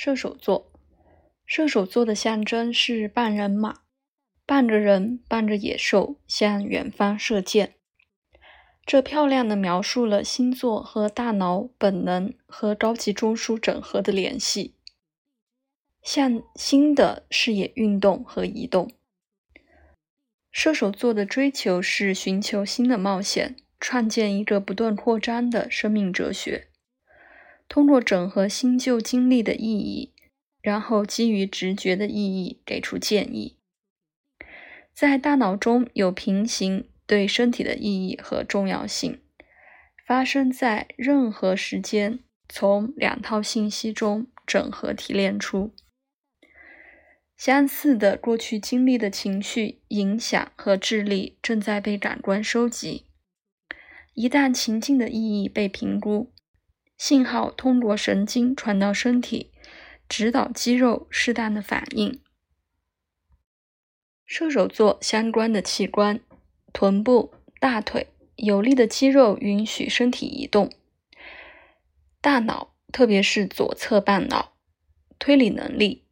射手座，射手座的象征是半人马，半着人，半着野兽，向远方射箭。这漂亮的描述了星座和大脑本能和高级中枢整合的联系，向新的视野运动和移动。射手座的追求是寻求新的冒险，创建一个不断扩张的生命哲学。通过整合新旧经历的意义，然后基于直觉的意义给出建议。在大脑中有平行对身体的意义和重要性，发生在任何时间，从两套信息中整合提炼出相似的过去经历的情绪影响和智力正在被感官收集。一旦情境的意义被评估。信号通过神经传到身体，指导肌肉适当的反应。射手座相关的器官：臀部、大腿，有力的肌肉允许身体移动；大脑，特别是左侧半脑，推理能力；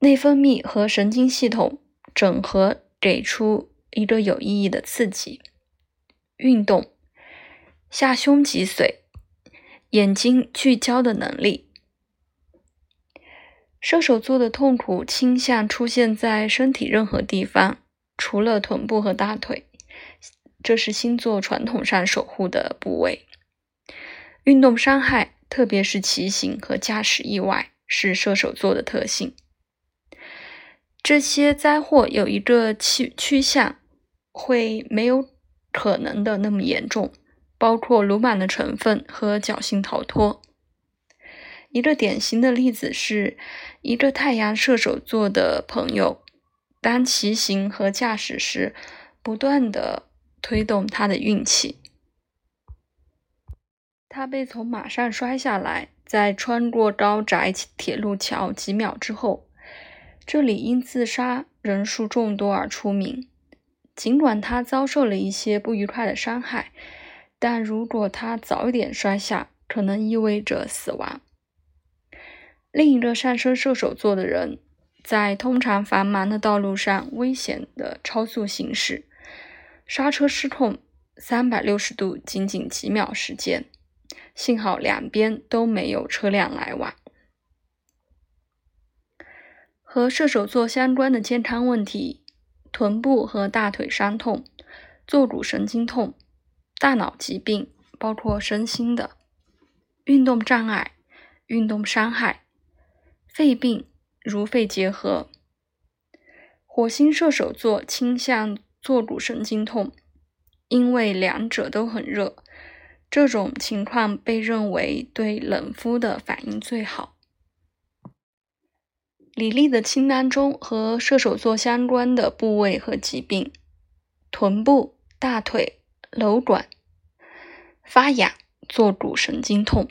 内分泌和神经系统整合，给出一个有意义的刺激；运动，下胸脊髓。眼睛聚焦的能力。射手座的痛苦倾向出现在身体任何地方，除了臀部和大腿，这是星座传统上守护的部位。运动伤害，特别是骑行和驾驶意外，是射手座的特性。这些灾祸有一个趋趋向，会没有可能的那么严重。包括鲁莽的成分和侥幸逃脱。一个典型的例子是，一个太阳射手座的朋友，当骑行和驾驶时，不断的推动他的运气。他被从马上摔下来，在穿过高窄铁路桥几秒之后，这里因自杀人数众多而出名。尽管他遭受了一些不愉快的伤害。但如果他早一点摔下，可能意味着死亡。另一个上升射手座的人，在通常繁忙的道路上危险的超速行驶，刹车失控，三百六十度，仅仅几秒时间，幸好两边都没有车辆来往。和射手座相关的健康问题：臀部和大腿伤痛，坐骨神经痛。大脑疾病包括身心的运动障碍、运动伤害、肺病如肺结核。火星射手座倾向坐骨神经痛，因为两者都很热，这种情况被认为对冷敷的反应最好。李丽的清单中和射手座相关的部位和疾病：臀部、大腿。瘘管发痒、坐骨神经痛。